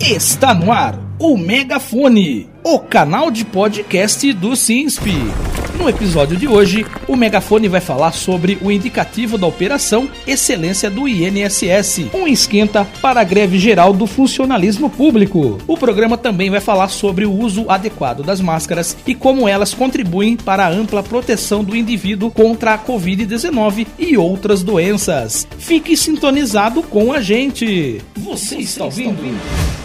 Está no ar o Megafone, o canal de podcast do SINSP. No episódio de hoje, o Megafone vai falar sobre o indicativo da operação Excelência do INSS, um esquenta para a greve geral do funcionalismo público. O programa também vai falar sobre o uso adequado das máscaras e como elas contribuem para a ampla proteção do indivíduo contra a Covid-19 e outras doenças. Fique sintonizado com a gente. Você está ouvindo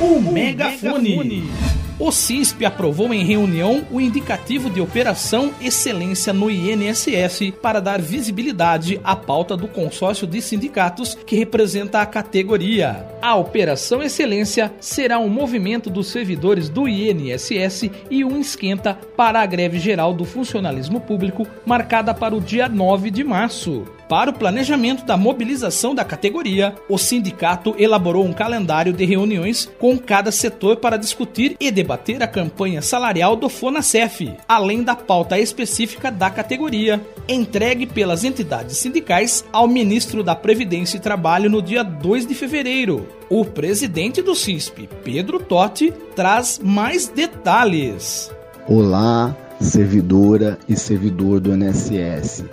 o Megafone. O CISP aprovou em reunião o indicativo de operação Excelência no INSS para dar visibilidade à pauta do consórcio de sindicatos que representa a categoria. A Operação Excelência será um movimento dos servidores do INSS e um esquenta para a greve geral do funcionalismo público marcada para o dia 9 de março. Para o planejamento da mobilização da categoria, o sindicato elaborou um calendário de reuniões com cada setor para discutir e debater a campanha salarial do FONACEF, além da pauta específica da categoria, entregue pelas entidades sindicais ao ministro da Previdência e Trabalho no dia 2 de fevereiro. O presidente do CISP, Pedro Totti, traz mais detalhes. Olá, servidora e servidor do INSS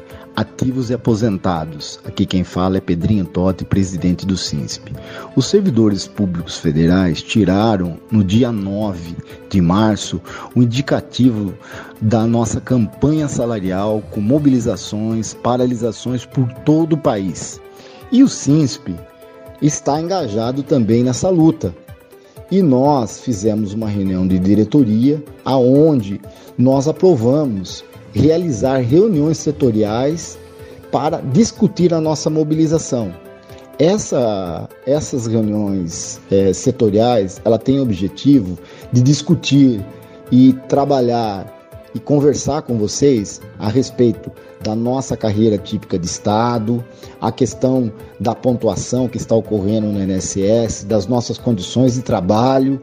ativos e aposentados. Aqui quem fala é Pedrinho Totti, presidente do SINSP. Os servidores públicos federais tiraram no dia 9 de março o indicativo da nossa campanha salarial com mobilizações, paralisações por todo o país. E o SINSP está engajado também nessa luta. E nós fizemos uma reunião de diretoria aonde nós aprovamos realizar reuniões setoriais para discutir a nossa mobilização. Essa, essas reuniões é, setoriais, ela tem o objetivo de discutir e trabalhar e conversar com vocês a respeito da nossa carreira típica de Estado, a questão da pontuação que está ocorrendo no INSS, das nossas condições de trabalho,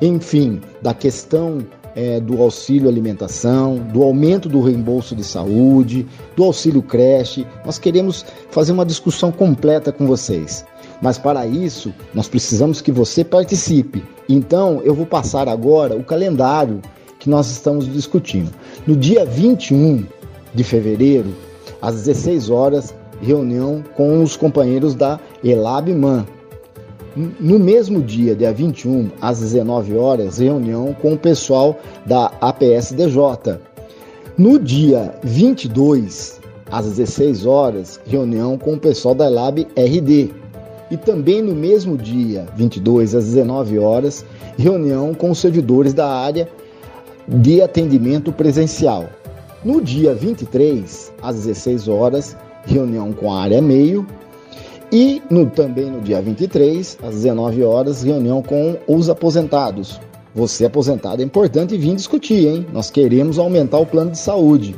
enfim, da questão é, do auxílio alimentação, do aumento do reembolso de saúde, do auxílio creche. Nós queremos fazer uma discussão completa com vocês. Mas para isso, nós precisamos que você participe. Então, eu vou passar agora o calendário que nós estamos discutindo. No dia 21 de fevereiro, às 16 horas, reunião com os companheiros da Elabman, no mesmo dia, dia 21, às 19 horas, reunião com o pessoal da APSDJ. No dia 22, às 16 horas, reunião com o pessoal da Lab RD. E também no mesmo dia, 22 às 19 horas, reunião com os servidores da área de atendimento presencial. No dia 23, às 16 horas, reunião com a área meio e no, também no dia 23, às 19 horas, reunião com os aposentados. Você aposentado é importante vir discutir, hein? Nós queremos aumentar o plano de saúde,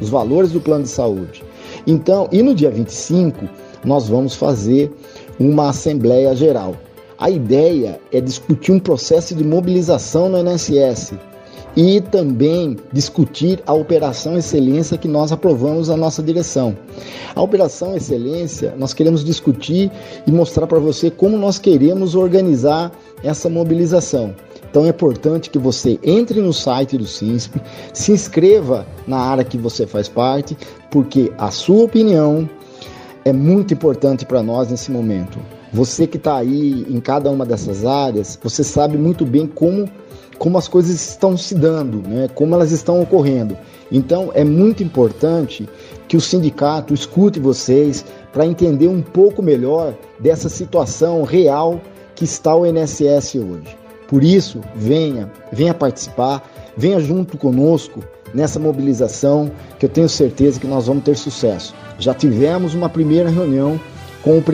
os valores do plano de saúde. Então, e no dia 25, nós vamos fazer uma assembleia geral. A ideia é discutir um processo de mobilização no INSS e também discutir a Operação Excelência que nós aprovamos a nossa direção. A Operação Excelência, nós queremos discutir e mostrar para você como nós queremos organizar essa mobilização. Então é importante que você entre no site do SINSP, se inscreva na área que você faz parte, porque a sua opinião é muito importante para nós nesse momento. Você que está aí em cada uma dessas áreas, você sabe muito bem como como as coisas estão se dando, né? como elas estão ocorrendo. Então é muito importante que o sindicato escute vocês para entender um pouco melhor dessa situação real que está o INSS hoje. Por isso, venha, venha participar, venha junto conosco nessa mobilização que eu tenho certeza que nós vamos ter sucesso. Já tivemos uma primeira reunião com o,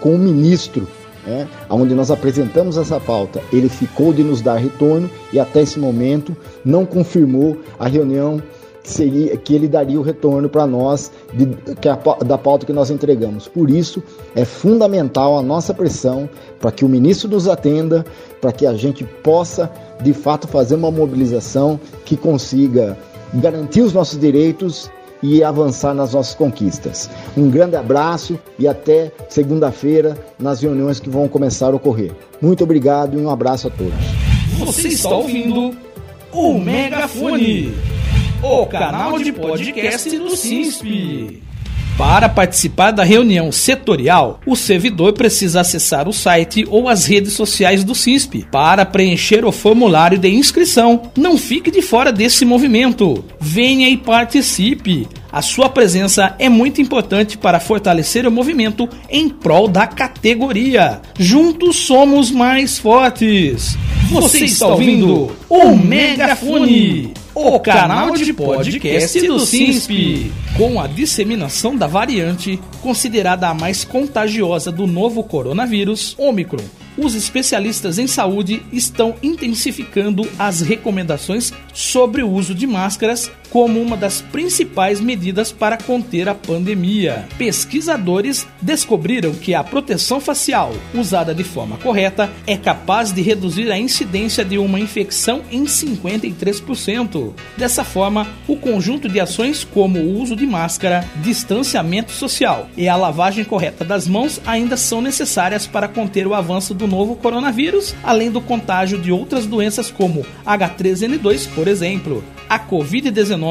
com o ministro né, onde nós apresentamos essa pauta, ele ficou de nos dar retorno e até esse momento não confirmou a reunião que, seria, que ele daria o retorno para nós de, que a, da pauta que nós entregamos. Por isso, é fundamental a nossa pressão para que o ministro nos atenda, para que a gente possa, de fato, fazer uma mobilização que consiga garantir os nossos direitos e avançar nas nossas conquistas. Um grande abraço e até segunda-feira nas reuniões que vão começar a ocorrer. Muito obrigado e um abraço a todos. Você está ouvindo o Megafone, o canal de podcast do SINSP. Para participar da reunião setorial, o servidor precisa acessar o site ou as redes sociais do CISP para preencher o formulário de inscrição. Não fique de fora desse movimento. Venha e participe. A sua presença é muito importante para fortalecer o movimento em prol da categoria. Juntos somos mais fortes. Você está ouvindo o Megafone, o canal de podcast do SINSP. Com a disseminação da variante, considerada a mais contagiosa do novo coronavírus, Omicron, os especialistas em saúde estão intensificando as recomendações sobre o uso de máscaras como uma das principais medidas para conter a pandemia. Pesquisadores descobriram que a proteção facial, usada de forma correta, é capaz de reduzir a incidência de uma infecção em 53%. Dessa forma, o conjunto de ações como o uso de máscara, distanciamento social e a lavagem correta das mãos ainda são necessárias para conter o avanço do novo coronavírus, além do contágio de outras doenças como H3N2, por exemplo. A Covid-19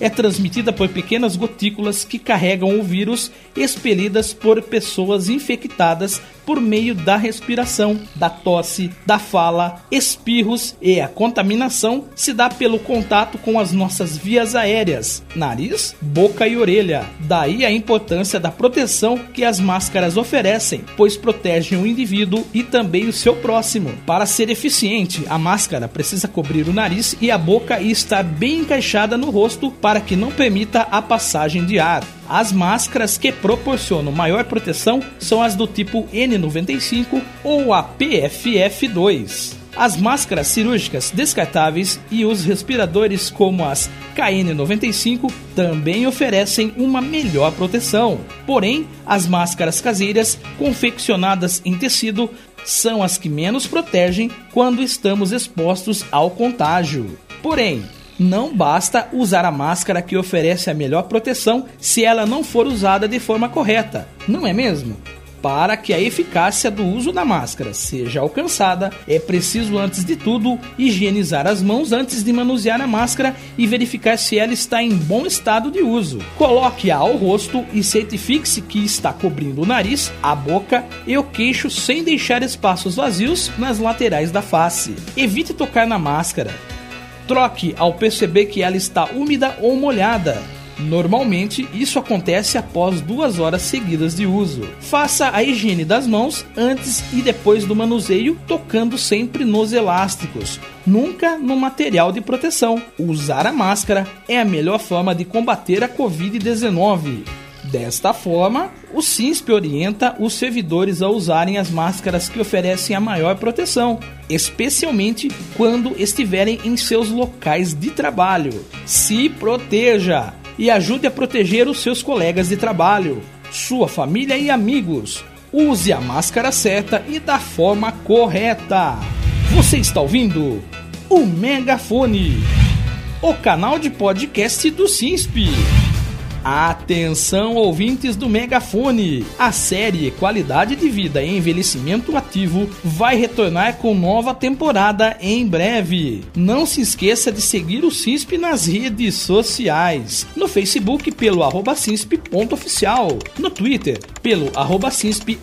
é transmitida por pequenas gotículas que carregam o vírus expelidas por pessoas infectadas por meio da respiração, da tosse, da fala, espirros e a contaminação se dá pelo contato com as nossas vias aéreas, nariz, boca e orelha. Daí a importância da proteção que as máscaras oferecem, pois protegem o indivíduo e também o seu próximo. Para ser eficiente, a máscara precisa cobrir o nariz e a boca e estar bem encaixada no rosto para que não permita a passagem de ar. As máscaras que proporcionam maior proteção são as do tipo N95 ou a PFF2. As máscaras cirúrgicas descartáveis e os respiradores como as KN95 também oferecem uma melhor proteção. Porém, as máscaras caseiras confeccionadas em tecido são as que menos protegem quando estamos expostos ao contágio. Porém, não basta usar a máscara que oferece a melhor proteção se ela não for usada de forma correta, não é mesmo? Para que a eficácia do uso da máscara seja alcançada, é preciso, antes de tudo, higienizar as mãos antes de manusear a máscara e verificar se ela está em bom estado de uso. Coloque-a ao rosto e certifique-se que está cobrindo o nariz, a boca e o queixo sem deixar espaços vazios nas laterais da face. Evite tocar na máscara. Troque ao perceber que ela está úmida ou molhada. Normalmente, isso acontece após duas horas seguidas de uso. Faça a higiene das mãos antes e depois do manuseio, tocando sempre nos elásticos, nunca no material de proteção. Usar a máscara é a melhor forma de combater a Covid-19. Desta forma, o SINSP orienta os servidores a usarem as máscaras que oferecem a maior proteção, especialmente quando estiverem em seus locais de trabalho. Se proteja e ajude a proteger os seus colegas de trabalho, sua família e amigos. Use a máscara certa e da forma correta. Você está ouvindo o Megafone, o canal de podcast do SINSP. Atenção, ouvintes do Megafone! A série Qualidade de Vida e Envelhecimento Ativo vai retornar com nova temporada em breve. Não se esqueça de seguir o CISP nas redes sociais. No Facebook, pelo arroba CISP.oficial. No Twitter, pelo arroba CISP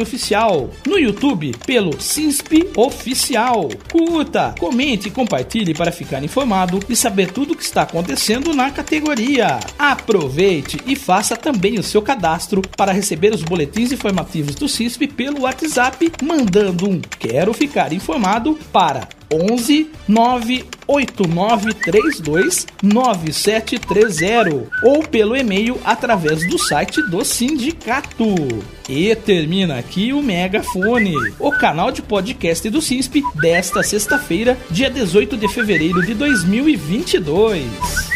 oficial. No YouTube, pelo CISP Oficial. Curta, comente e compartilhe para ficar informado e saber tudo o que está acontecendo na categoria. Aproveite Aproveite e faça também o seu cadastro para receber os boletins informativos do CISP pelo WhatsApp, mandando um Quero Ficar Informado para 11 98932 9730 ou pelo e-mail através do site do sindicato. E termina aqui o Megafone, o canal de podcast do CISP desta sexta-feira, dia 18 de fevereiro de 2022.